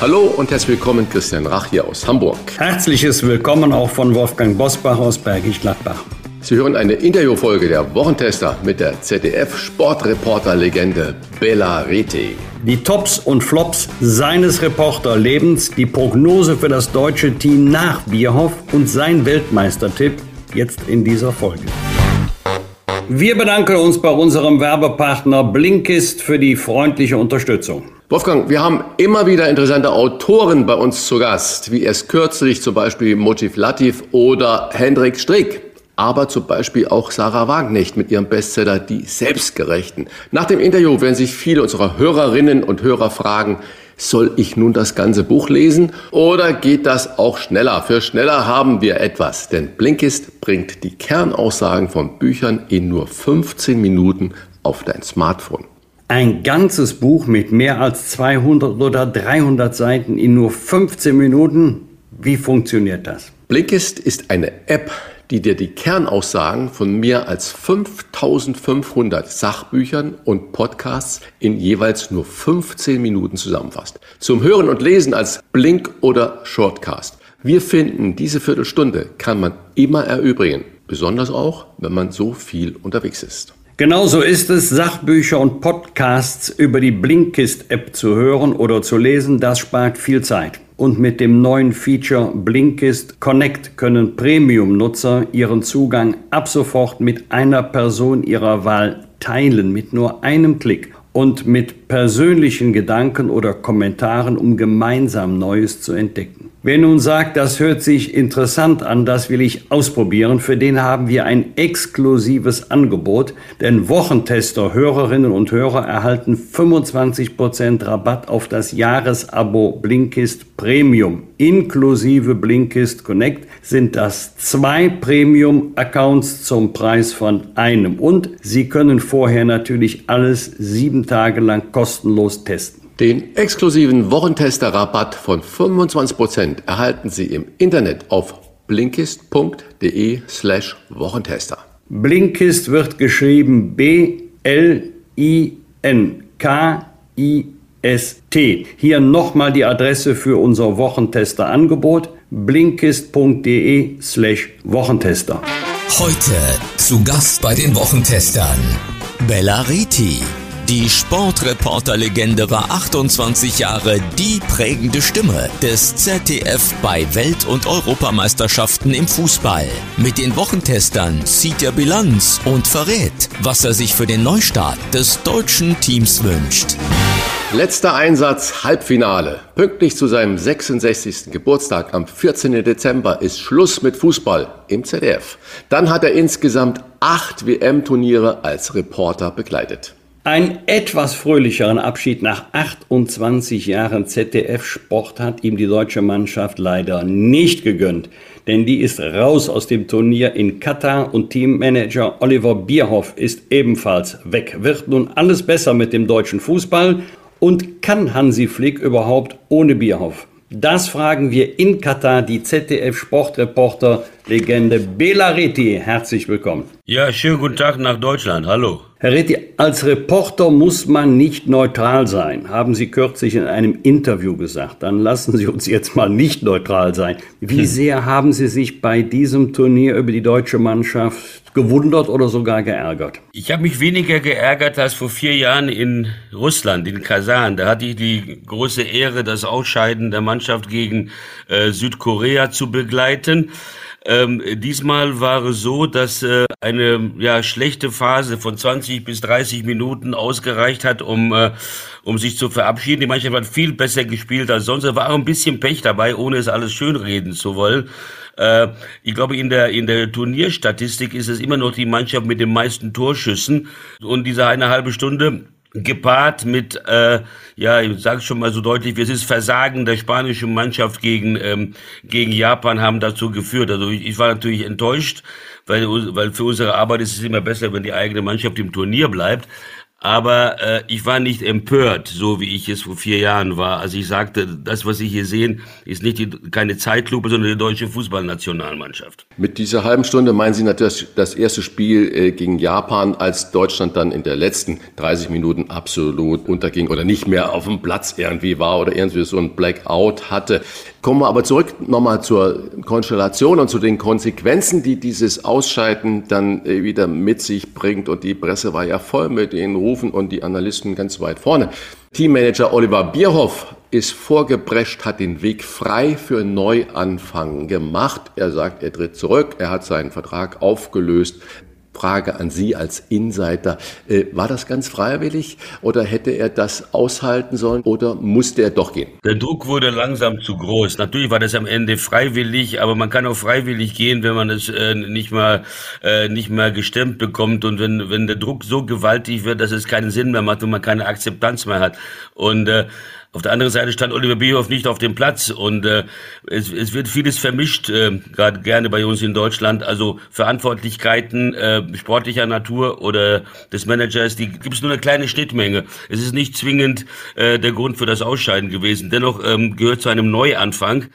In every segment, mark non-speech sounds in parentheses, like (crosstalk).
Hallo und herzlich willkommen, Christian Rach hier aus Hamburg. Herzliches Willkommen auch von Wolfgang Bosbach aus Bergisch Gladbach. Sie hören eine Interviewfolge der Wochentester mit der ZDF-Sportreporter-Legende Bella Reti. Die Tops und Flops seines Reporterlebens, die Prognose für das deutsche Team nach Bierhoff und sein Weltmeistertipp jetzt in dieser Folge. Wir bedanken uns bei unserem Werbepartner Blinkist für die freundliche Unterstützung. Wolfgang, wir haben immer wieder interessante Autoren bei uns zu Gast, wie erst kürzlich zum Beispiel Motiv Latif oder Hendrik Strick. Aber zum Beispiel auch Sarah Wagenknecht mit ihrem Bestseller Die Selbstgerechten. Nach dem Interview werden sich viele unserer Hörerinnen und Hörer fragen, soll ich nun das ganze Buch lesen oder geht das auch schneller? Für schneller haben wir etwas, denn Blinkist bringt die Kernaussagen von Büchern in nur 15 Minuten auf dein Smartphone. Ein ganzes Buch mit mehr als 200 oder 300 Seiten in nur 15 Minuten. Wie funktioniert das? Blinkist ist eine App, die dir die Kernaussagen von mehr als 5500 Sachbüchern und Podcasts in jeweils nur 15 Minuten zusammenfasst. Zum Hören und Lesen als Blink oder Shortcast. Wir finden, diese Viertelstunde kann man immer erübrigen. Besonders auch, wenn man so viel unterwegs ist. Genauso ist es, Sachbücher und Podcasts über die Blinkist-App zu hören oder zu lesen. Das spart viel Zeit. Und mit dem neuen Feature Blinkist Connect können Premium-Nutzer ihren Zugang ab sofort mit einer Person ihrer Wahl teilen, mit nur einem Klick und mit persönlichen Gedanken oder Kommentaren, um gemeinsam Neues zu entdecken. Wer nun sagt, das hört sich interessant an, das will ich ausprobieren, für den haben wir ein exklusives Angebot, denn Wochentester, Hörerinnen und Hörer erhalten 25% Rabatt auf das Jahresabo Blinkist Premium. Inklusive Blinkist Connect sind das zwei Premium-Accounts zum Preis von einem und Sie können vorher natürlich alles sieben Tage lang kostenlos testen. Den exklusiven Wochentester-Rabatt von 25% erhalten Sie im Internet auf blinkist.de slash Wochentester. Blinkist wird geschrieben B-L-I-N-K-I-S-T. Hier nochmal die Adresse für unser Wochentester-Angebot blinkist.de slash Wochentester. Heute zu Gast bei den Wochentestern Bella Reti. Die Sportreporter-Legende war 28 Jahre die prägende Stimme des ZDF bei Welt- und Europameisterschaften im Fußball. Mit den Wochentestern zieht er Bilanz und verrät, was er sich für den Neustart des deutschen Teams wünscht. Letzter Einsatz, Halbfinale. Pünktlich zu seinem 66. Geburtstag am 14. Dezember ist Schluss mit Fußball im ZDF. Dann hat er insgesamt acht WM-Turniere als Reporter begleitet. Ein etwas fröhlicheren Abschied nach 28 Jahren ZDF-Sport hat ihm die deutsche Mannschaft leider nicht gegönnt, denn die ist raus aus dem Turnier in Katar und Teammanager Oliver Bierhoff ist ebenfalls weg. Wird nun alles besser mit dem deutschen Fußball und kann Hansi Flick überhaupt ohne Bierhoff? Das fragen wir in Katar die ZDF-Sportreporter-Legende Bela Reti. Herzlich willkommen. Ja, schönen guten Tag nach Deutschland. Hallo. Herr Reti, als Reporter muss man nicht neutral sein, haben Sie kürzlich in einem Interview gesagt. Dann lassen Sie uns jetzt mal nicht neutral sein. Wie (laughs) sehr haben Sie sich bei diesem Turnier über die deutsche Mannschaft gewundert oder sogar geärgert? Ich habe mich weniger geärgert als vor vier Jahren in Russland, in Kasan. Da hatte ich die große Ehre, das Ausscheiden der Mannschaft gegen äh, Südkorea zu begleiten. Ähm, diesmal war es so, dass äh, eine ja, schlechte Phase von 20 bis 30 Minuten ausgereicht hat, um, äh, um sich zu verabschieden. Die Mannschaft hat viel besser gespielt als sonst. Da war auch ein bisschen Pech dabei, ohne es alles schönreden zu wollen. Äh, ich glaube, in der, in der Turnierstatistik ist es immer noch die Mannschaft mit den meisten Torschüssen. Und diese eine halbe Stunde gepaart mit, äh, ja, ich sage schon mal so deutlich, es ist Versagen der spanischen Mannschaft gegen ähm, gegen Japan haben dazu geführt. Also ich, ich war natürlich enttäuscht, weil weil für unsere Arbeit ist es immer besser, wenn die eigene Mannschaft im Turnier bleibt. Aber äh, ich war nicht empört, so wie ich es vor vier Jahren war. Also ich sagte, das, was Sie hier sehen, ist nicht die, keine Zeitlupe, sondern die deutsche Fußballnationalmannschaft. Mit dieser halben Stunde meinen Sie natürlich das erste Spiel äh, gegen Japan, als Deutschland dann in der letzten 30 Minuten absolut unterging oder nicht mehr auf dem Platz irgendwie war oder irgendwie so ein Blackout hatte. Kommen wir aber zurück nochmal zur Konstellation und zu den Konsequenzen, die dieses Ausscheiden dann äh, wieder mit sich bringt. Und die Presse war ja voll mit den Rufen und die Analysten ganz weit vorne. Teammanager Oliver Bierhoff ist vorgeprescht, hat den Weg frei für Neuanfang gemacht. Er sagt, er tritt zurück, er hat seinen Vertrag aufgelöst. Frage an Sie als Insider. Äh, war das ganz freiwillig oder hätte er das aushalten sollen oder musste er doch gehen? Der Druck wurde langsam zu groß. Natürlich war das am Ende freiwillig, aber man kann auch freiwillig gehen, wenn man es äh, nicht mal äh, nicht mehr gestemmt bekommt und wenn wenn der Druck so gewaltig wird, dass es keinen Sinn mehr macht und man keine Akzeptanz mehr hat. Und äh, auf der anderen Seite stand Oliver Bierhoff nicht auf dem Platz und äh, es, es wird vieles vermischt, äh, gerade gerne bei uns in Deutschland. Also Verantwortlichkeiten äh, sportlicher Natur oder des Managers, die gibt es nur eine kleine Schnittmenge. Es ist nicht zwingend äh, der Grund für das Ausscheiden gewesen. Dennoch ähm, gehört zu einem Neuanfang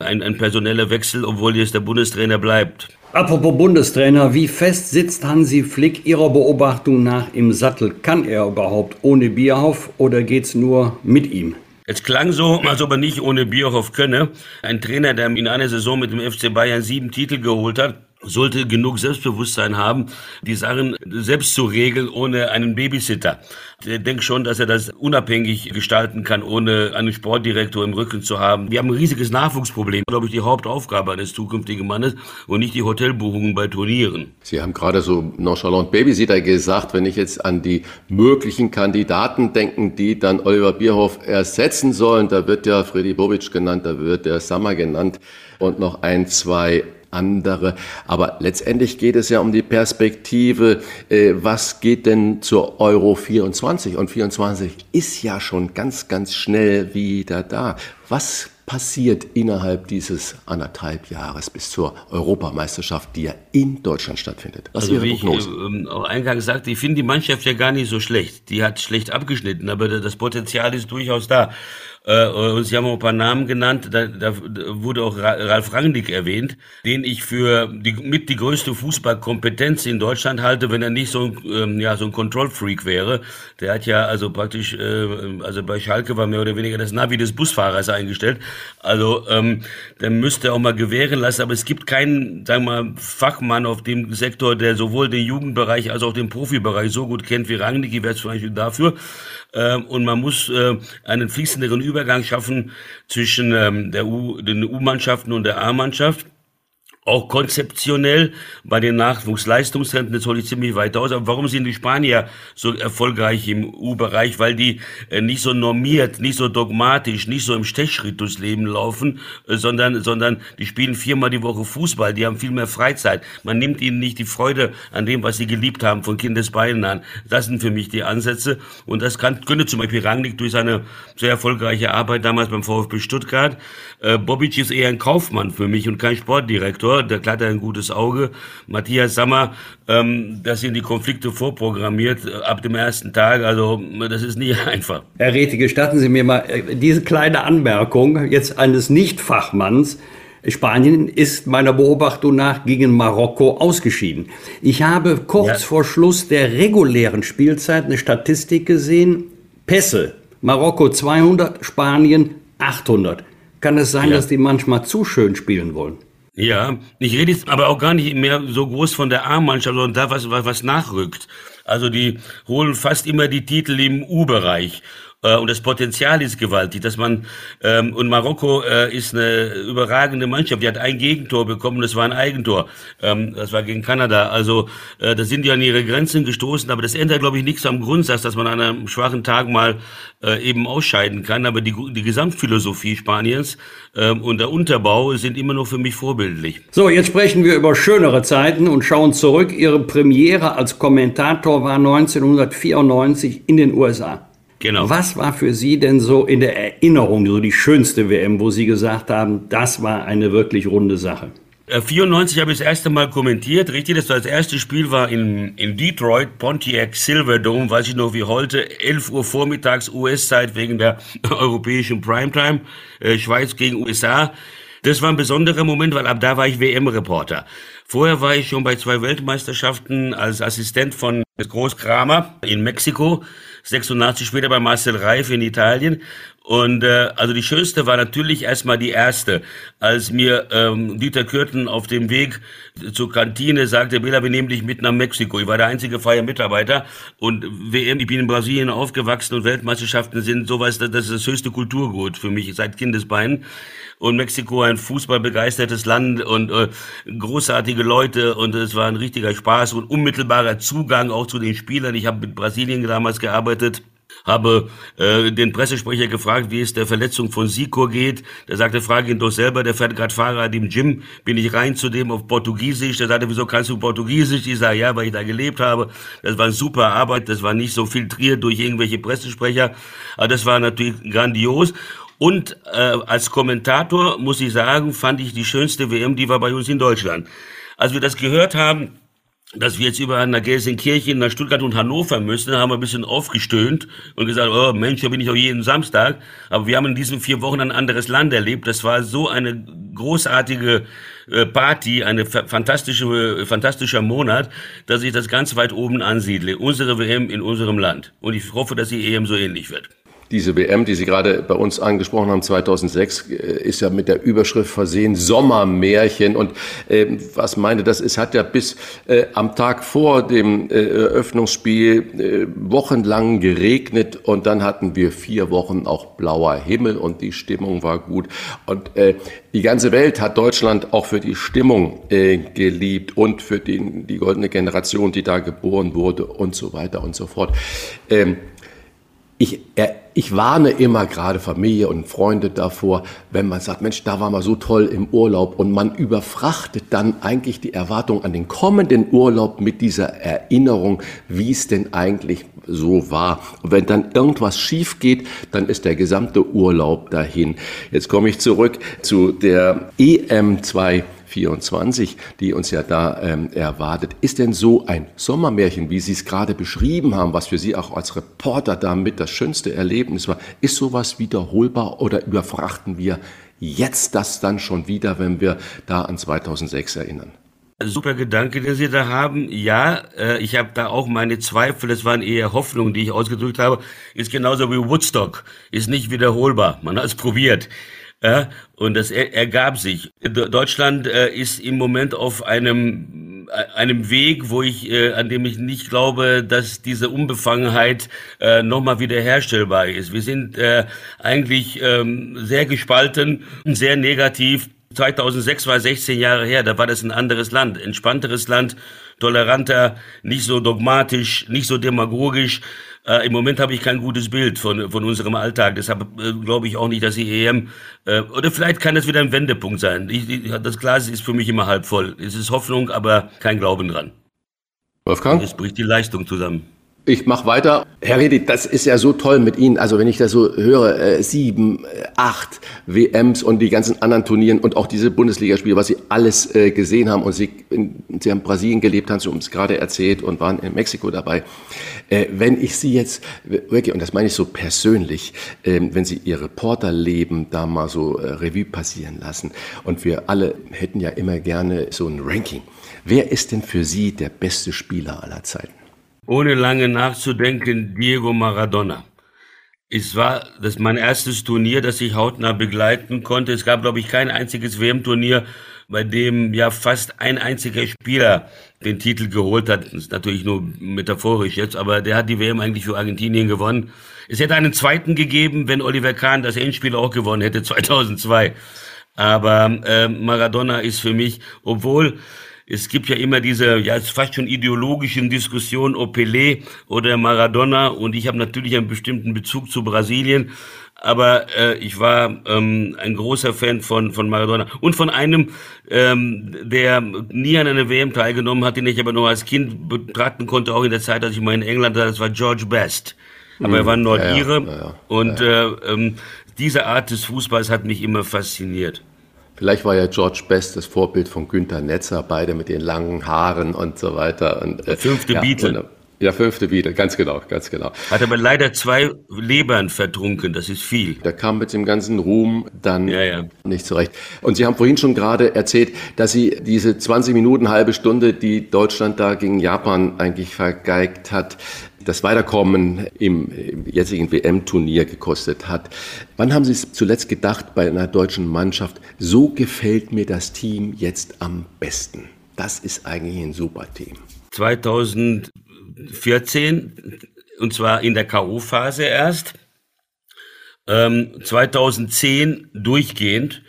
ein, ein personeller Wechsel, obwohl jetzt der Bundestrainer bleibt. Apropos Bundestrainer, wie fest sitzt Hansi Flick Ihrer Beobachtung nach im Sattel? Kann er überhaupt ohne Bierhoff oder geht's nur mit ihm? Es klang so, als ob er nicht ohne Bierhoff könne. Ein Trainer, der in einer Saison mit dem FC Bayern sieben Titel geholt hat, sollte genug Selbstbewusstsein haben, die Sachen selbst zu regeln, ohne einen Babysitter. Ich denke schon, dass er das unabhängig gestalten kann, ohne einen Sportdirektor im Rücken zu haben. Wir haben ein riesiges Nachwuchsproblem, glaube ich, die Hauptaufgabe eines zukünftigen Mannes und nicht die Hotelbuchungen bei Turnieren. Sie haben gerade so nonchalant Babysitter gesagt, wenn ich jetzt an die möglichen Kandidaten denken, die dann Oliver Bierhoff ersetzen sollen, da wird ja Freddy Bobic genannt, da wird der Sammer genannt und noch ein, zwei andere. Aber letztendlich geht es ja um die Perspektive, äh, was geht denn zur Euro 24? Und 24 ist ja schon ganz, ganz schnell wieder da. Was passiert innerhalb dieses anderthalb Jahres bis zur Europameisterschaft, die ja in Deutschland stattfindet? Was also Ihre wie Prognose? ich äh, auch eingangs sagte, ich finde die Mannschaft ja gar nicht so schlecht. Die hat schlecht abgeschnitten, aber das Potenzial ist durchaus da. Äh, und Sie haben auch ein paar Namen genannt, da, da wurde auch Ralf Rangnick erwähnt, den ich für die, mit die größte Fußballkompetenz in Deutschland halte, wenn er nicht so ein, ähm, ja, so ein Control-Freak wäre. Der hat ja also praktisch, äh, also bei Schalke war mehr oder weniger das Navi des Busfahrers eingestellt. Also ähm, der müsste auch mal gewähren lassen, aber es gibt keinen, sagen wir mal, Fachmann auf dem Sektor, der sowohl den Jugendbereich als auch den Profibereich so gut kennt wie Rangnick, ich wäre zum Beispiel dafür. Ähm, und man muss äh, einen fließenderen Übergang schaffen zwischen ähm, der U, den U-Mannschaften und der A-Mannschaft auch konzeptionell bei den Nachwuchsleistungszentren, das hole ich ziemlich weit aus. Aber warum sind die Spanier so erfolgreich im U-Bereich? Weil die äh, nicht so normiert, nicht so dogmatisch, nicht so im Stechschritt durchs Leben laufen, äh, sondern, sondern die spielen viermal die Woche Fußball, die haben viel mehr Freizeit. Man nimmt ihnen nicht die Freude an dem, was sie geliebt haben, von Kindesbeinen an. Das sind für mich die Ansätze. Und das kann, könnte zum Beispiel Rangnick durch seine sehr erfolgreiche Arbeit damals beim VfB Stuttgart. Äh, Bobic ist eher ein Kaufmann für mich und kein Sportdirektor der hat ein gutes Auge. Matthias Sammer, ähm, das sind die Konflikte vorprogrammiert äh, ab dem ersten Tag. Also das ist nie (laughs) einfach. Herr Rete, gestatten Sie mir mal äh, diese kleine Anmerkung jetzt eines Nicht-Fachmanns. Spanien ist meiner Beobachtung nach gegen Marokko ausgeschieden. Ich habe kurz ja. vor Schluss der regulären Spielzeit eine Statistik gesehen. Pässe. Marokko 200, Spanien 800. Kann es sein, ja. dass die manchmal zu schön spielen wollen? Ja, ich rede jetzt aber auch gar nicht mehr so groß von der A-Mannschaft, sondern da, was, was, was nachrückt. Also die holen fast immer die Titel im U-Bereich. Äh, und das Potenzial ist gewaltig, dass man ähm, und Marokko äh, ist eine überragende Mannschaft. Die hat ein Gegentor bekommen, das war ein Eigentor. Ähm, das war gegen Kanada. Also äh, da sind die an ihre Grenzen gestoßen, aber das ändert, glaube ich, nichts am Grundsatz, dass man an einem schwachen Tag mal äh, eben ausscheiden kann. Aber die, die Gesamtphilosophie Spaniens ähm, und der Unterbau sind immer noch für mich vorbildlich. So, jetzt sprechen wir über schönere Zeiten und schauen zurück. Ihre Premiere als Kommentator war 1994 in den USA. Genau. Was war für Sie denn so in der Erinnerung so die schönste WM, wo Sie gesagt haben, das war eine wirklich runde Sache? 94 äh, habe ich das erste Mal kommentiert, richtig, das war das erste Spiel war in, in Detroit, Pontiac Silverdome, weiß ich noch wie heute, 11 Uhr vormittags US-Zeit wegen der (laughs) europäischen Primetime, äh, Schweiz gegen USA. Das war ein besonderer Moment, weil ab da war ich WM-Reporter. Vorher war ich schon bei zwei Weltmeisterschaften als Assistent von Großkramer in Mexiko, 86 später bei Marcel Reif in Italien. Und äh, also die schönste war natürlich erstmal die erste, als mir ähm, Dieter Kürten auf dem Weg zur Kantine sagte, Bela, wir nehmen dich mit nach Mexiko. Ich war der einzige freie Mitarbeiter und WM, ich bin in Brasilien aufgewachsen und Weltmeisterschaften sind sowas, das ist das höchste Kulturgut für mich seit Kindesbeinen und Mexiko ein fußballbegeistertes Land und äh, großartige Leute und es war ein richtiger Spaß und unmittelbarer Zugang auch zu den Spielern. Ich habe mit Brasilien damals gearbeitet habe äh, den Pressesprecher gefragt, wie es der Verletzung von Sikor geht. Der sagte, frage ihn doch selber, der fährt gerade Fahrrad im Gym. Bin ich rein zu dem auf Portugiesisch. Der sagte, wieso kannst du Portugiesisch? Ich sage, ja, weil ich da gelebt habe. Das war eine super Arbeit, das war nicht so filtriert durch irgendwelche Pressesprecher. Aber das war natürlich grandios. Und äh, als Kommentator muss ich sagen, fand ich die schönste WM, die war bei uns in Deutschland. Als wir das gehört haben, dass wir jetzt über nach Gelsenkirchen, nach Stuttgart und Hannover müssen, haben wir ein bisschen aufgestöhnt und gesagt, oh Mensch, da bin ich auch jeden Samstag. Aber wir haben in diesen vier Wochen ein anderes Land erlebt. Das war so eine großartige äh, Party, eine fantastische, fantastischer Monat, dass ich das ganz weit oben ansiedle. Unsere WM in unserem Land. Und ich hoffe, dass die EM so ähnlich wird. Diese WM, die Sie gerade bei uns angesprochen haben, 2006, äh, ist ja mit der Überschrift versehen Sommermärchen. Und äh, was meine das ist, hat ja bis äh, am Tag vor dem äh, Eröffnungsspiel äh, wochenlang geregnet und dann hatten wir vier Wochen auch blauer Himmel und die Stimmung war gut. Und äh, die ganze Welt hat Deutschland auch für die Stimmung geliebt und für den, die goldene Generation, die da geboren wurde und so weiter und so fort. Ähm, ich, ich warne immer gerade Familie und Freunde davor, wenn man sagt, Mensch, da war man so toll im Urlaub und man überfrachtet dann eigentlich die Erwartung an den kommenden Urlaub mit dieser Erinnerung, wie es denn eigentlich so war. Und wenn dann irgendwas schief geht, dann ist der gesamte Urlaub dahin. Jetzt komme ich zurück zu der EM 2 24, die uns ja da ähm, erwartet. Ist denn so ein Sommermärchen, wie Sie es gerade beschrieben haben, was für Sie auch als Reporter damit das schönste Erlebnis war, ist sowas wiederholbar oder überfrachten wir jetzt das dann schon wieder, wenn wir da an 2006 erinnern? Super Gedanke, den Sie da haben. Ja, äh, ich habe da auch meine Zweifel. Das waren eher Hoffnungen, die ich ausgedrückt habe. Ist genauso wie Woodstock. Ist nicht wiederholbar. Man hat es probiert. Ja, und das er, ergab sich. Deutschland äh, ist im Moment auf einem äh, einem Weg, wo ich, äh, an dem ich nicht glaube, dass diese Unbefangenheit äh, nochmal wiederherstellbar ist. Wir sind äh, eigentlich ähm, sehr gespalten, sehr negativ. 2006 war 16 Jahre her, da war das ein anderes Land, entspannteres Land, toleranter, nicht so dogmatisch, nicht so demagogisch. Äh, Im Moment habe ich kein gutes Bild von, von unserem Alltag. Deshalb äh, glaube ich auch nicht, dass die EM, äh, oder vielleicht kann das wieder ein Wendepunkt sein. Ich, ich, das Glas ist für mich immer halb voll. Es ist Hoffnung, aber kein Glauben dran. Wolfgang? Es bricht die Leistung zusammen. Ich mache weiter. Herr Redi, das ist ja so toll mit Ihnen. Also wenn ich das so höre, äh, sieben, äh, acht WMs und die ganzen anderen Turnieren und auch diese Bundesligaspiele, was Sie alles äh, gesehen haben und Sie, in, Sie haben Brasilien gelebt, haben Sie uns gerade erzählt und waren in Mexiko dabei. Äh, wenn ich Sie jetzt wirklich, und das meine ich so persönlich, äh, wenn Sie Ihr Reporterleben da mal so äh, Revue passieren lassen und wir alle hätten ja immer gerne so ein Ranking. Wer ist denn für Sie der beste Spieler aller Zeiten? Ohne lange nachzudenken Diego Maradona. Es war das mein erstes Turnier, das ich hautnah begleiten konnte. Es gab, glaube ich, kein einziges WM-Turnier, bei dem ja fast ein einziger Spieler den Titel geholt hat. Das ist natürlich nur metaphorisch jetzt, aber der hat die WM eigentlich für Argentinien gewonnen. Es hätte einen zweiten gegeben, wenn Oliver Kahn das Endspiel auch gewonnen hätte, (laughs) 2002. Aber äh, Maradona ist für mich, obwohl es gibt ja immer diese, ja, fast schon ideologischen Diskussionen, ob Pelé oder Maradona. Und ich habe natürlich einen bestimmten Bezug zu Brasilien. Aber äh, ich war ähm, ein großer Fan von, von Maradona und von einem, ähm, der nie an einer WM teilgenommen hat, den ich aber noch als Kind betrachten konnte, auch in der Zeit, als ich mal in England war, das war George Best. Aber er war Nordire ja, ja, ja, und Äh, ähm, diese Art des Fußballs hat mich immer fasziniert. Vielleicht war ja George Best das Vorbild von Günther Netzer, beide mit den langen Haaren und so weiter. Und, äh, Fünfte ja, Beatle. Ja, fünfte Beatle, ganz genau, ganz genau. Hat aber leider zwei Lebern vertrunken, das ist viel. Der kam mit dem ganzen Ruhm dann ja, ja. nicht zurecht. Und Sie haben vorhin schon gerade erzählt, dass Sie diese 20 Minuten, halbe Stunde, die Deutschland da gegen Japan eigentlich vergeigt hat, das Weiterkommen im jetzigen WM-Turnier gekostet hat. Wann haben Sie es zuletzt gedacht bei einer deutschen Mannschaft, so gefällt mir das Team jetzt am besten? Das ist eigentlich ein super Team. 2014, und zwar in der K.O.-Phase erst. Ähm, 2010 durchgehend.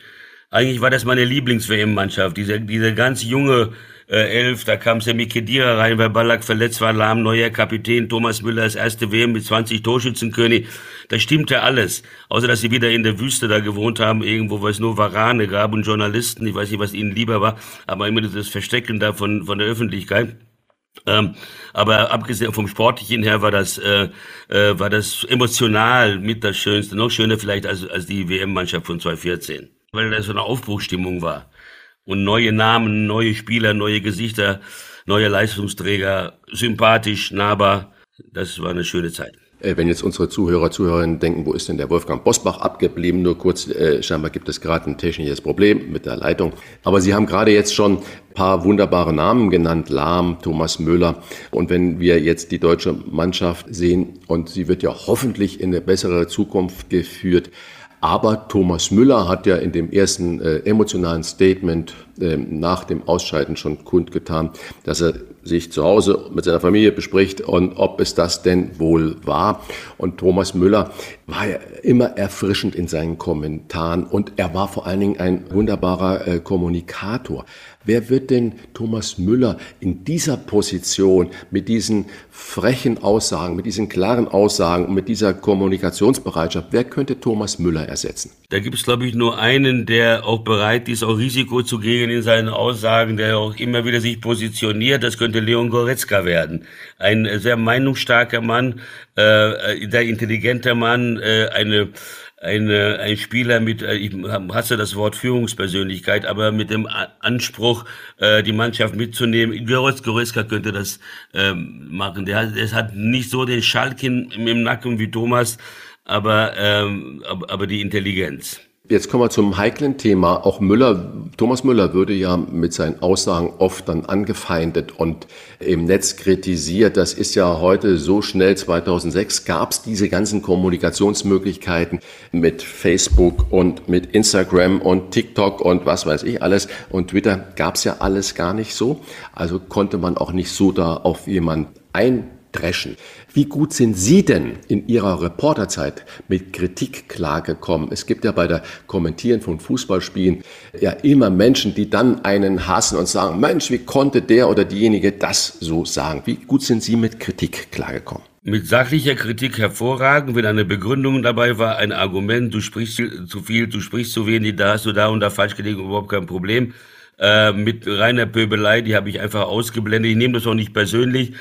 Eigentlich war das meine Lieblings-WM-Mannschaft. Diese, diese ganz junge äh, elf, da kam Semi Kedira rein, weil Ballack verletzt war, Lahm, neuer Kapitän, Thomas Müller das erste WM mit 20 Torschützenkönig. Da stimmte alles. Außer, dass sie wieder in der Wüste da gewohnt haben, irgendwo, wo es nur Warane gab und Journalisten. Ich weiß nicht, was ihnen lieber war, aber immer das Verstecken da von, von der Öffentlichkeit. Ähm, aber abgesehen vom Sportlichen her war das, äh, äh, war das emotional mit das Schönste. Noch schöner vielleicht als, als die WM-Mannschaft von 2014. Weil das so eine Aufbruchstimmung war und neue Namen, neue Spieler, neue Gesichter, neue Leistungsträger, sympathisch, nahbar. Das war eine schöne Zeit. Äh, wenn jetzt unsere Zuhörer, Zuhörerinnen denken, wo ist denn der Wolfgang Bosbach abgeblieben? Nur kurz, äh, scheinbar gibt es gerade ein technisches Problem mit der Leitung. Aber Sie haben gerade jetzt schon ein paar wunderbare Namen genannt, Lahm, Thomas Müller. Und wenn wir jetzt die deutsche Mannschaft sehen, und sie wird ja hoffentlich in eine bessere Zukunft geführt, aber Thomas Müller hat ja in dem ersten äh, emotionalen Statement äh, nach dem Ausscheiden schon kundgetan, dass er sich zu Hause mit seiner Familie bespricht und ob es das denn wohl war. Und Thomas Müller war ja immer erfrischend in seinen Kommentaren und er war vor allen Dingen ein wunderbarer äh, Kommunikator. Wer wird denn Thomas Müller in dieser Position mit diesen frechen Aussagen, mit diesen klaren Aussagen und mit dieser Kommunikationsbereitschaft, wer könnte Thomas Müller ersetzen? Da gibt es, glaube ich, nur einen, der auch bereit ist, auch Risiko zu gehen in seinen Aussagen, der auch immer wieder sich positioniert. Das könnte Leon Goretzka werden. Ein sehr meinungsstarker Mann, äh, sehr intelligenter Mann, äh, eine eine, ein Spieler mit, äh, ich hasse das Wort Führungspersönlichkeit, aber mit dem Anspruch, äh, die Mannschaft mitzunehmen. Goretzka könnte das ähm, machen. Der der hat nicht so den Schalk im, Nacken wie Thomas, aber, ähm, aber die Intelligenz. Jetzt kommen wir zum heiklen Thema. Auch Müller, Thomas Müller würde ja mit seinen Aussagen oft dann angefeindet und im Netz kritisiert. Das ist ja heute so schnell. 2006 gab es diese ganzen Kommunikationsmöglichkeiten mit Facebook und mit Instagram und TikTok und was weiß ich alles. Und Twitter gab es ja alles gar nicht so. Also konnte man auch nicht so da auf jemand ein dreschen. Wie gut sind Sie denn in Ihrer Reporterzeit mit Kritik klargekommen? Es gibt ja bei der Kommentieren von Fußballspielen ja immer Menschen, die dann einen hassen und sagen, Mensch, wie konnte der oder diejenige das so sagen? Wie gut sind Sie mit Kritik klargekommen? Mit sachlicher Kritik hervorragend, wenn eine Begründung dabei war, ein Argument, du sprichst zu viel, du sprichst zu wenig, da hast du da und da falsch gelegen, überhaupt kein Problem. Äh, mit reiner Pöbelei, die habe ich einfach ausgeblendet. Ich nehme das auch nicht persönlich.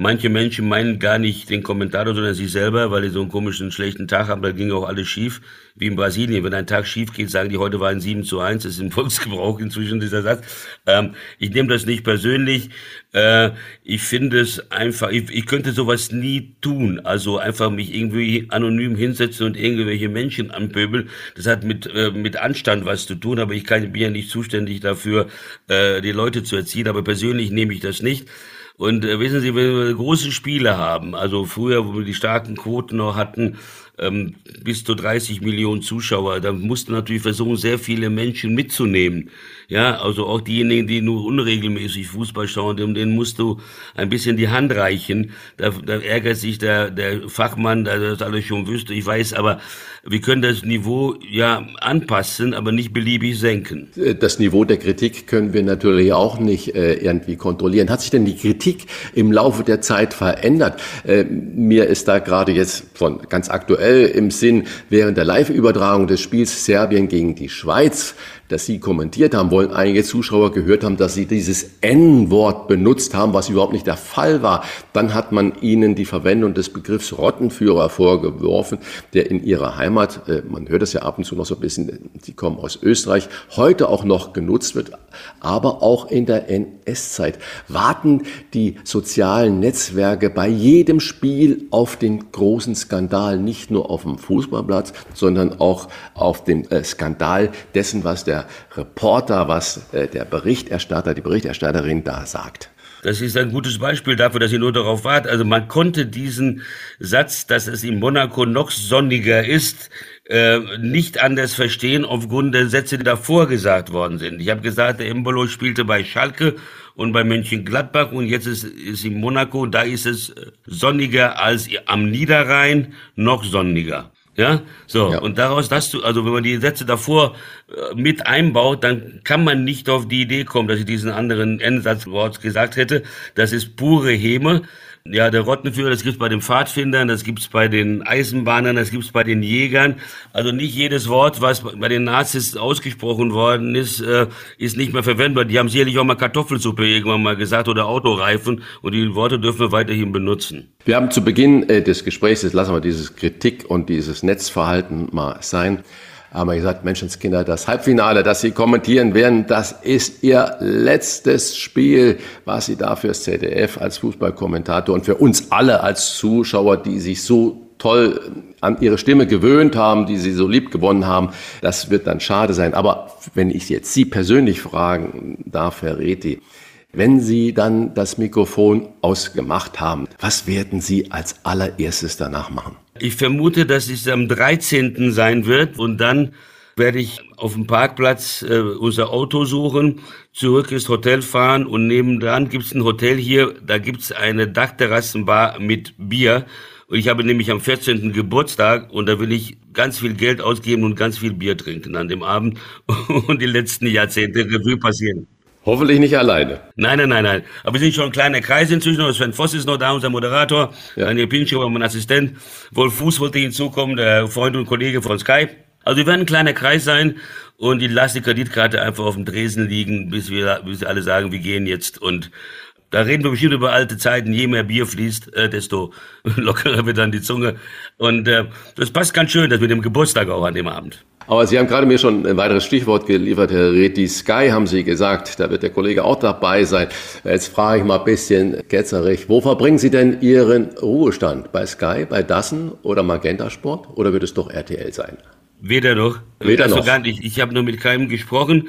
Manche Menschen meinen gar nicht den Kommentator, sondern sich selber, weil die so einen komischen, schlechten Tag haben. Da ging auch alles schief, wie in Brasilien. Wenn ein Tag schief geht, sagen die, heute war ein 7 zu 1. Das ist im (laughs) Volksgebrauch inzwischen dieser Satz. Ähm, ich nehme das nicht persönlich. Äh, ich finde es einfach, ich, ich könnte sowas nie tun. Also einfach mich irgendwie anonym hinsetzen und irgendwelche Menschen anpöbeln. Das hat mit, äh, mit Anstand was zu tun, aber ich kann, bin ja nicht zuständig dafür, äh, die Leute zu erziehen. Aber persönlich nehme ich das nicht. Und äh, wissen Sie, wenn wir große Spiele haben, also früher, wo wir die starken Quoten noch hatten, ähm, bis zu 30 Millionen Zuschauer. Da musst du natürlich versuchen, sehr viele Menschen mitzunehmen. Ja, also auch diejenigen, die nur unregelmäßig Fußball schauen, denen musst du ein bisschen die Hand reichen. Da, da ärgert sich der, der Fachmann, der das alles schon wüsste. Ich weiß, aber wir können das Niveau ja anpassen, aber nicht beliebig senken. Das Niveau der Kritik können wir natürlich auch nicht äh, irgendwie kontrollieren. Hat sich denn die Kritik im Laufe der Zeit verändert? Äh, mir ist da gerade jetzt von ganz aktuell im Sinn, während der Live-Übertragung des Spiels Serbien gegen die Schweiz das Sie kommentiert haben, wollen einige Zuschauer gehört haben, dass Sie dieses N-Wort benutzt haben, was überhaupt nicht der Fall war. Dann hat man Ihnen die Verwendung des Begriffs Rottenführer vorgeworfen, der in Ihrer Heimat, äh, man hört es ja ab und zu noch so ein bisschen, Sie kommen aus Österreich, heute auch noch genutzt wird, aber auch in der NS-Zeit. Warten die sozialen Netzwerke bei jedem Spiel auf den großen Skandal, nicht nur auf dem Fußballplatz, sondern auch auf den äh, Skandal dessen, was der der Reporter, was äh, der Berichterstatter, die Berichterstatterin da sagt. Das ist ein gutes Beispiel dafür, dass ihr nur darauf wart. Also man konnte diesen Satz, dass es in Monaco noch sonniger ist, äh, nicht anders verstehen aufgrund der Sätze, die davor gesagt worden sind. Ich habe gesagt, der Embolo spielte bei Schalke und bei Mönchengladbach und jetzt ist, ist in Monaco, da ist es sonniger als am Niederrhein, noch sonniger. Ja, so. Ja. Und daraus, dass du, also wenn man die Sätze davor äh, mit einbaut, dann kann man nicht auf die Idee kommen, dass ich diesen anderen Endsatzwort gesagt hätte. Das ist pure Häme. Ja, der Rottenführer, das gibt's bei den Pfadfindern, das gibt's bei den Eisenbahnern, das gibt's bei den Jägern. Also nicht jedes Wort, was bei den Nazis ausgesprochen worden ist, äh, ist nicht mehr verwendbar. Die haben sicherlich auch mal Kartoffelsuppe irgendwann mal gesagt oder Autoreifen und die Worte dürfen wir weiterhin benutzen. Wir haben zu Beginn äh, des Gesprächs, jetzt lassen wir dieses Kritik und dieses Netzverhalten mal sein, haben wir gesagt, Menschenskinder, das Halbfinale, das Sie kommentieren werden, das ist Ihr letztes Spiel, was Sie da fürs ZDF als Fußballkommentator und für uns alle als Zuschauer, die sich so toll an ihre Stimme gewöhnt haben, die sie so lieb gewonnen haben. Das wird dann schade sein. Aber wenn ich jetzt Sie persönlich fragen darf, Herr Reti, wenn Sie dann das Mikrofon ausgemacht haben, was werden Sie als allererstes danach machen? Ich vermute, dass es am 13. sein wird und dann werde ich auf dem Parkplatz äh, unser Auto suchen, zurück ins Hotel fahren und nebendran gibt es ein Hotel hier, da gibt es eine Dachterrassenbar mit Bier. Und ich habe nämlich am 14. Geburtstag und da will ich ganz viel Geld ausgeben und ganz viel Bier trinken an dem Abend (laughs) und die letzten Jahrzehnte Revue passieren. Hoffentlich nicht alleine. Nein, nein, nein, nein. Aber wir sind schon ein kleiner Kreis inzwischen. Sven Voss ist noch da, unser Moderator. Ja. Daniel Pincho, mein Assistent. Wolf Fuß wollte hinzukommen, der Freund und Kollege von Skype. Also wir werden ein kleiner Kreis sein und die lasse die Kreditkarte einfach auf dem Dresen liegen, bis wir, bis wir alle sagen, wir gehen jetzt. Und da reden wir bestimmt über alte Zeiten. Je mehr Bier fließt, äh, desto (laughs) lockerer wird dann die Zunge. Und äh, das passt ganz schön, das mit dem Geburtstag auch an dem Abend. Aber Sie haben gerade mir schon ein weiteres Stichwort geliefert, Herr Reti. Sky haben Sie gesagt, da wird der Kollege auch dabei sein. Jetzt frage ich mal ein bisschen ketzerig, wo verbringen Sie denn Ihren Ruhestand? Bei Sky, bei Dassen oder Magenta Sport? Oder wird es doch RTL sein? Weder noch. Weder also noch. Gar nicht. Ich habe nur mit keinem gesprochen.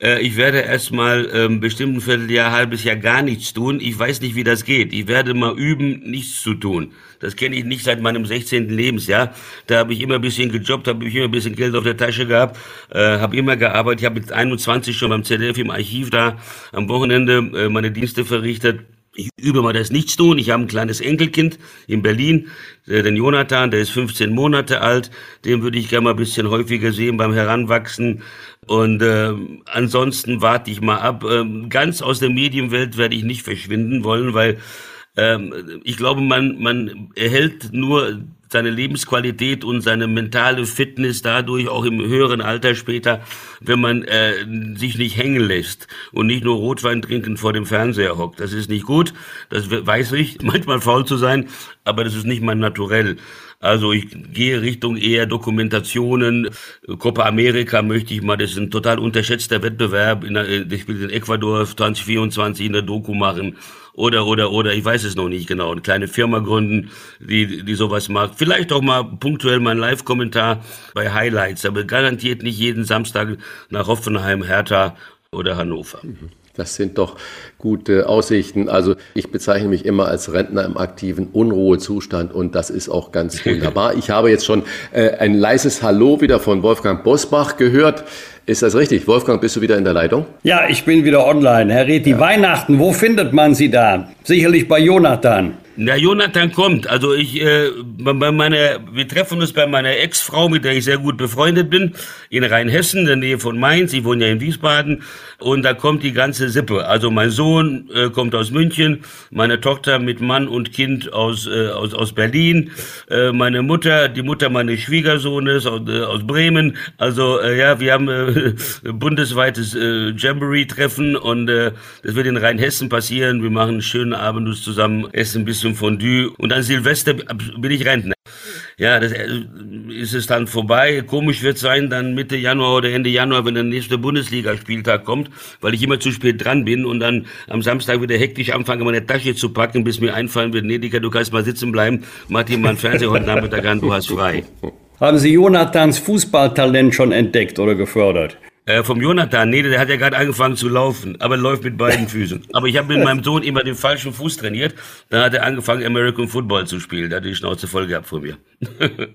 Äh, ich werde erstmal ähm, bestimmt ein Vierteljahr, halbes Jahr gar nichts tun. Ich weiß nicht, wie das geht. Ich werde mal üben, nichts zu tun. Das kenne ich nicht seit meinem 16. Lebensjahr. Da habe ich immer ein bisschen gejobbt, habe ich immer ein bisschen Geld auf der Tasche gehabt, äh, habe immer gearbeitet. Ich habe mit 21 schon beim ZDF im Archiv da am Wochenende äh, meine Dienste verrichtet. Ich übe mal das Nichtstun. Ich habe ein kleines Enkelkind in Berlin, den Jonathan, der ist 15 Monate alt. Den würde ich gerne mal ein bisschen häufiger sehen beim Heranwachsen. Und äh, ansonsten warte ich mal ab. Ähm, ganz aus der Medienwelt werde ich nicht verschwinden wollen, weil ähm, ich glaube, man, man erhält nur seine Lebensqualität und seine mentale Fitness dadurch auch im höheren Alter später, wenn man äh, sich nicht hängen lässt und nicht nur Rotwein trinken vor dem Fernseher hockt. Das ist nicht gut, das weiß ich, (laughs) manchmal faul zu sein, aber das ist nicht mein Naturell. Also ich gehe Richtung eher Dokumentationen. Copa America möchte ich mal, das ist ein total unterschätzter Wettbewerb. In der, ich will in Ecuador 2024 in der Doku machen. Oder, oder, oder, ich weiß es noch nicht genau. Eine kleine Firma gründen, die, die sowas macht. Vielleicht auch mal punktuell mein Live-Kommentar bei Highlights, aber garantiert nicht jeden Samstag nach Hoffenheim, Hertha oder Hannover. Das sind doch gute Aussichten. Also ich bezeichne mich immer als Rentner im aktiven Unruhezustand und das ist auch ganz (laughs) wunderbar. Ich habe jetzt schon äh, ein leises Hallo wieder von Wolfgang Bosbach gehört. Ist das richtig? Wolfgang, bist du wieder in der Leitung? Ja, ich bin wieder online. Herr Reti, ja. Weihnachten, wo findet man Sie da? Sicherlich bei Jonathan. Na, Jonathan kommt. Also ich, äh, bei meiner, wir treffen uns bei meiner Ex-Frau, mit der ich sehr gut befreundet bin, in Rheinhessen, in der Nähe von Mainz. Ich wohne ja in Wiesbaden. Und da kommt die ganze Sippe. Also mein Sohn äh, kommt aus München, meine Tochter mit Mann und Kind aus, äh, aus, aus Berlin, äh, meine Mutter, die Mutter meines Schwiegersohnes aus, äh, aus Bremen. Also äh, ja, wir haben äh, (laughs) bundesweites äh, Jamboree-Treffen und äh, das wird in Rheinhessen passieren. Wir machen einen schönen Abend zusammen, essen ein bisschen zum Fondue und an Silvester bin ich Rentner. Ja, das äh, ist es dann vorbei. Komisch wird sein, dann Mitte Januar oder Ende Januar, wenn der nächste Bundesligaspieltag kommt, weil ich immer zu spät dran bin und dann am Samstag wieder hektisch anfange, meine Tasche zu packen, bis mir einfallen wird, nee, Digga, du kannst mal sitzen bleiben, mach dir mal einen Fernseher heute Nachmittag an, du hast frei. Haben Sie Jonathans Fußballtalent schon entdeckt oder gefördert? Äh, vom Jonathan, nee, der hat ja gerade angefangen zu laufen, aber läuft mit beiden (laughs) Füßen. Aber ich habe mit meinem Sohn immer den falschen Fuß trainiert. Dann hat er angefangen, American Football zu spielen. Da hat die Schnauze voll gehabt von mir.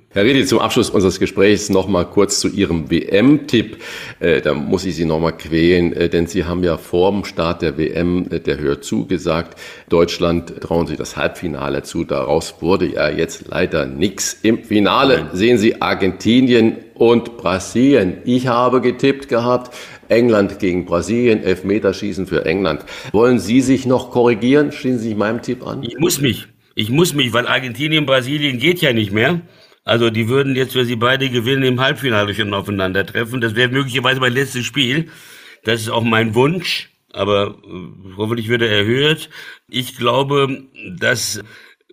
Herr Redi, zum Abschluss unseres Gesprächs noch mal kurz zu Ihrem WM-Tipp. Äh, da muss ich Sie noch mal quälen, äh, denn Sie haben ja vor dem Start der WM, äh, der hört zu, gesagt, Deutschland trauen Sie das Halbfinale zu. Daraus wurde ja jetzt leider nichts. Im Finale sehen Sie Argentinien und Brasilien. Ich habe getippt gehabt, England gegen Brasilien, Elfmeterschießen für England. Wollen Sie sich noch korrigieren? Schließen Sie sich meinem Tipp an? Ich muss mich. Ich muss mich, weil Argentinien, Brasilien geht ja nicht mehr. Also die würden jetzt, wenn sie beide gewinnen, im Halbfinale schon aufeinandertreffen. Das wäre möglicherweise mein letztes Spiel. Das ist auch mein Wunsch, aber äh, hoffentlich wird er erhöht. Ich glaube, dass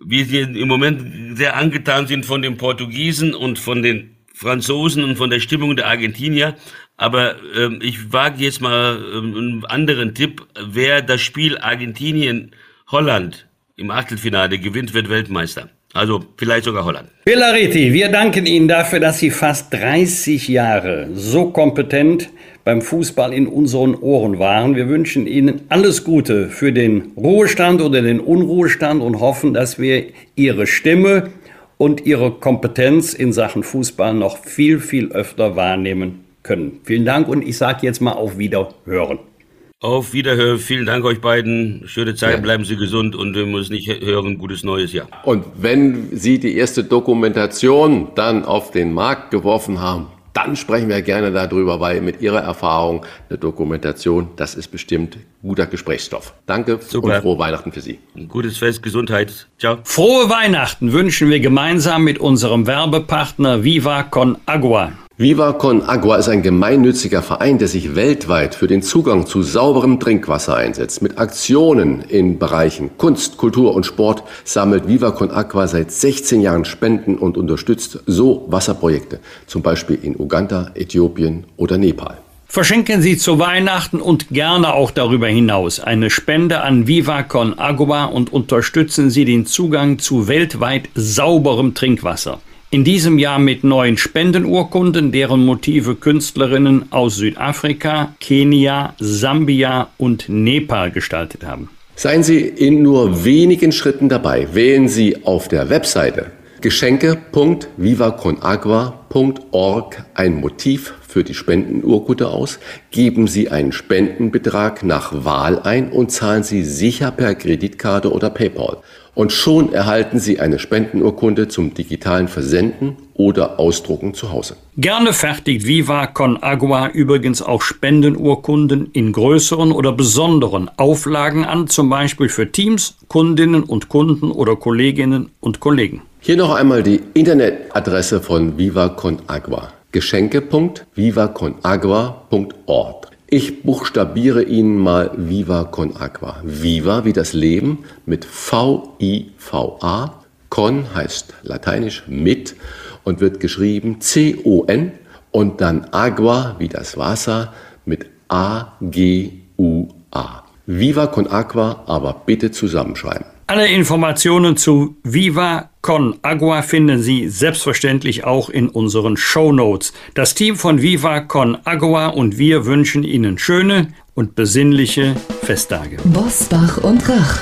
wir im Moment sehr angetan sind von den Portugiesen und von den Franzosen und von der Stimmung der Argentinier. Aber ähm, ich wage jetzt mal ähm, einen anderen Tipp. Wer das Spiel Argentinien-Holland im Achtelfinale gewinnt, wird Weltmeister. Also vielleicht sogar Holland. Villariti, wir danken Ihnen dafür, dass Sie fast 30 Jahre so kompetent beim Fußball in unseren Ohren waren. Wir wünschen Ihnen alles Gute für den Ruhestand oder den Unruhestand und hoffen, dass wir Ihre Stimme und ihre Kompetenz in Sachen Fußball noch viel, viel öfter wahrnehmen können. Vielen Dank und ich sage jetzt mal auf Wiederhören. Auf Wiederhören. Vielen Dank euch beiden. Schöne Zeit. Ja. Bleiben Sie gesund und wir müssen nicht hören. Gutes neues Jahr. Und wenn Sie die erste Dokumentation dann auf den Markt geworfen haben, dann sprechen wir gerne darüber, weil mit Ihrer Erfahrung eine Dokumentation, das ist bestimmt guter Gesprächsstoff. Danke Super. und frohe Weihnachten für Sie. Ein gutes Fest, Gesundheit. Ciao. Frohe Weihnachten wünschen wir gemeinsam mit unserem Werbepartner Viva Con Agua. Viva Con Agua ist ein gemeinnütziger Verein, der sich weltweit für den Zugang zu sauberem Trinkwasser einsetzt. Mit Aktionen in Bereichen Kunst, Kultur und Sport sammelt Viva Con Agua seit 16 Jahren Spenden und unterstützt so Wasserprojekte, zum Beispiel in Uganda, Äthiopien oder Nepal. Verschenken Sie zu Weihnachten und gerne auch darüber hinaus eine Spende an Viva Con Agua und unterstützen Sie den Zugang zu weltweit sauberem Trinkwasser. In diesem Jahr mit neuen Spendenurkunden, deren Motive Künstlerinnen aus Südafrika, Kenia, Sambia und Nepal gestaltet haben. Seien Sie in nur wenigen Schritten dabei. Wählen Sie auf der Webseite geschenke.vivaconagua.org ein Motiv für die Spendenurkunde aus, geben Sie einen Spendenbetrag nach Wahl ein und zahlen Sie sicher per Kreditkarte oder PayPal. Und schon erhalten Sie eine Spendenurkunde zum digitalen Versenden oder Ausdrucken zu Hause. Gerne fertigt Viva Con Agua übrigens auch Spendenurkunden in größeren oder besonderen Auflagen an, zum Beispiel für Teams, Kundinnen und Kunden oder Kolleginnen und Kollegen. Hier noch einmal die Internetadresse von Viva Con Agua. Geschenke.vivaconagua.org. Ich buchstabiere Ihnen mal Viva con Agua. Viva wie das Leben mit V-I-V-A. Con heißt lateinisch mit und wird geschrieben C-O-N und dann Agua wie das Wasser mit A-G-U-A. Viva con Agua, aber bitte zusammenschreiben. Alle Informationen zu Viva Con Agua finden Sie selbstverständlich auch in unseren Show Notes. Das Team von Viva Con Agua und wir wünschen Ihnen schöne und besinnliche Festtage. Bosbach und Rach.